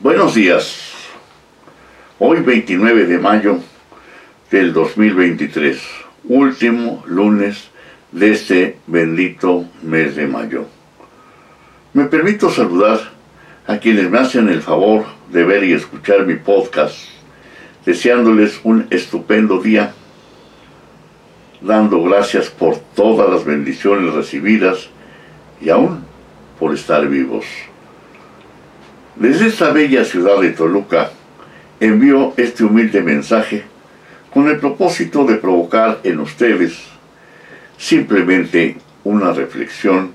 Buenos días. Hoy 29 de mayo del 2023, último lunes de este bendito mes de mayo. Me permito saludar a quienes me hacen el favor de ver y escuchar mi podcast, deseándoles un estupendo día, dando gracias por todas las bendiciones recibidas y aún por estar vivos. Desde esta bella ciudad de Toluca envío este humilde mensaje con el propósito de provocar en ustedes simplemente una reflexión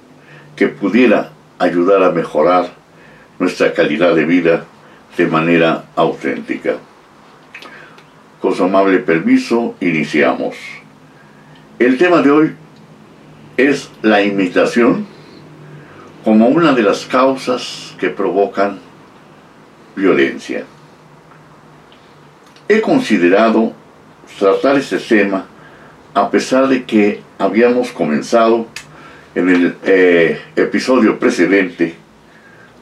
que pudiera ayudar a mejorar nuestra calidad de vida de manera auténtica. Con su amable permiso, iniciamos. El tema de hoy es la imitación como una de las causas que provocan violencia. He considerado tratar este tema a pesar de que habíamos comenzado en el eh, episodio precedente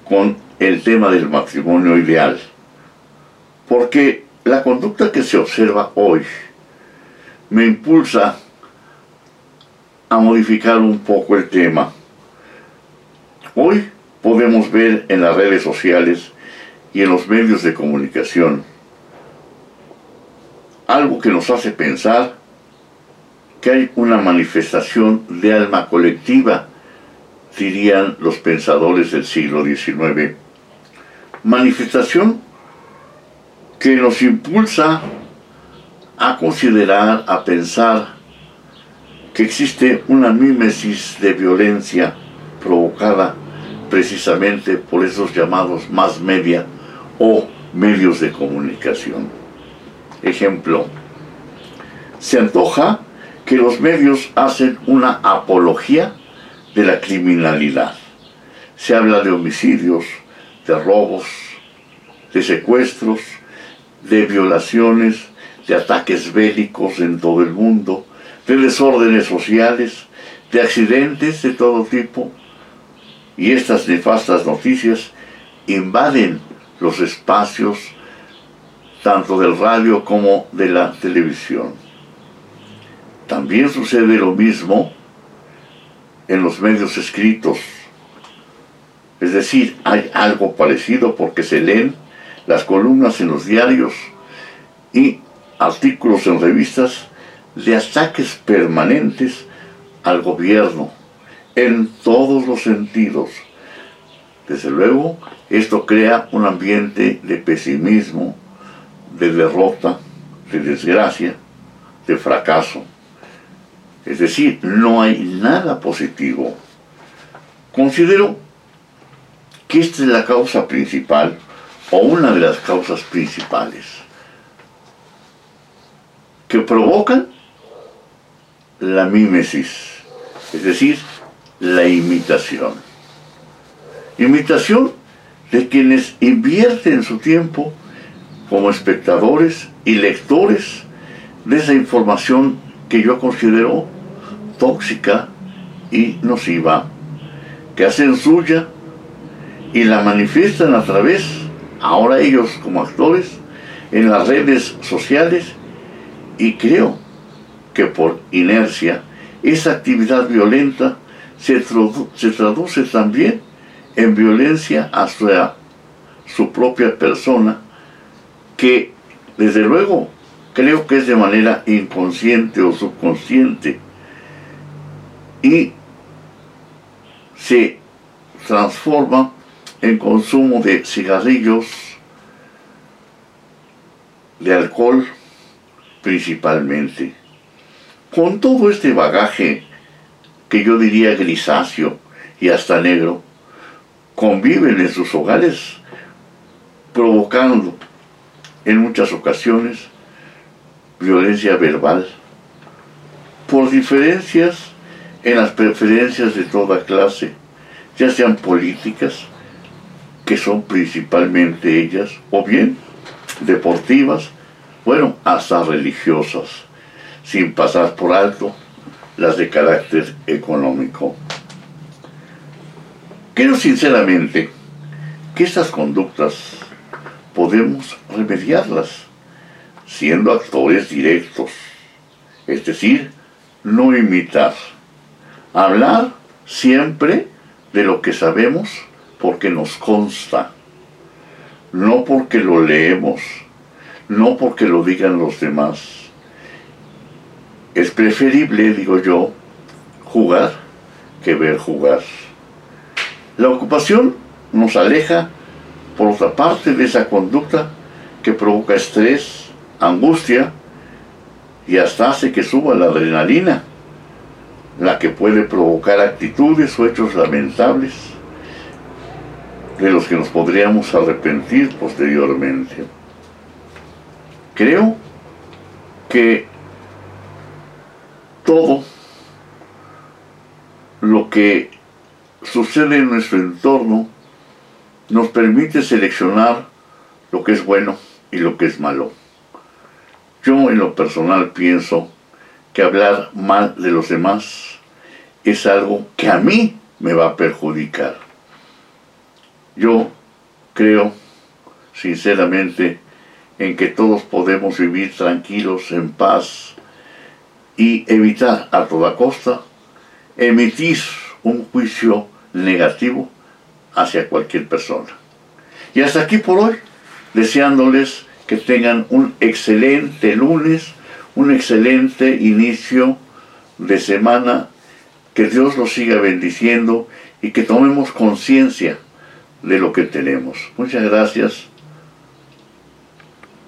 con el tema del matrimonio ideal. Porque la conducta que se observa hoy me impulsa a modificar un poco el tema. Hoy podemos ver en las redes sociales y en los medios de comunicación. Algo que nos hace pensar que hay una manifestación de alma colectiva, dirían los pensadores del siglo XIX. Manifestación que nos impulsa a considerar, a pensar que existe una mímesis de violencia provocada precisamente por esos llamados más media o medios de comunicación. Ejemplo, se antoja que los medios hacen una apología de la criminalidad. Se habla de homicidios, de robos, de secuestros, de violaciones, de ataques bélicos en todo el mundo, de desórdenes sociales, de accidentes de todo tipo. Y estas nefastas noticias invaden los espacios tanto del radio como de la televisión. También sucede lo mismo en los medios escritos. Es decir, hay algo parecido porque se leen las columnas en los diarios y artículos en revistas de ataques permanentes al gobierno en todos los sentidos desde luego, esto crea un ambiente de pesimismo, de derrota, de desgracia, de fracaso. Es decir, no hay nada positivo. Considero que esta es la causa principal o una de las causas principales que provocan la mímesis, es decir, la imitación. Imitación de quienes invierten su tiempo como espectadores y lectores de esa información que yo considero tóxica y nociva, que hacen suya y la manifiestan a través, ahora ellos como actores, en las redes sociales. Y creo que por inercia esa actividad violenta se, se traduce también en violencia hacia su propia persona, que desde luego creo que es de manera inconsciente o subconsciente y se transforma en consumo de cigarrillos, de alcohol principalmente. Con todo este bagaje que yo diría grisáceo y hasta negro, conviven en sus hogares, provocando en muchas ocasiones violencia verbal por diferencias en las preferencias de toda clase, ya sean políticas, que son principalmente ellas, o bien deportivas, bueno, hasta religiosas, sin pasar por alto las de carácter económico. Creo sinceramente que estas conductas podemos remediarlas, siendo actores directos, es decir, no imitar. Hablar siempre de lo que sabemos porque nos consta, no porque lo leemos, no porque lo digan los demás. Es preferible, digo yo, jugar que ver jugar. La ocupación nos aleja, por otra parte, de esa conducta que provoca estrés, angustia y hasta hace que suba la adrenalina, la que puede provocar actitudes o hechos lamentables de los que nos podríamos arrepentir posteriormente. Creo que todo lo que sucede en nuestro entorno nos permite seleccionar lo que es bueno y lo que es malo. Yo en lo personal pienso que hablar mal de los demás es algo que a mí me va a perjudicar. Yo creo sinceramente en que todos podemos vivir tranquilos, en paz y evitar a toda costa emitir un juicio negativo hacia cualquier persona. Y hasta aquí por hoy, deseándoles que tengan un excelente lunes, un excelente inicio de semana, que Dios los siga bendiciendo y que tomemos conciencia de lo que tenemos. Muchas gracias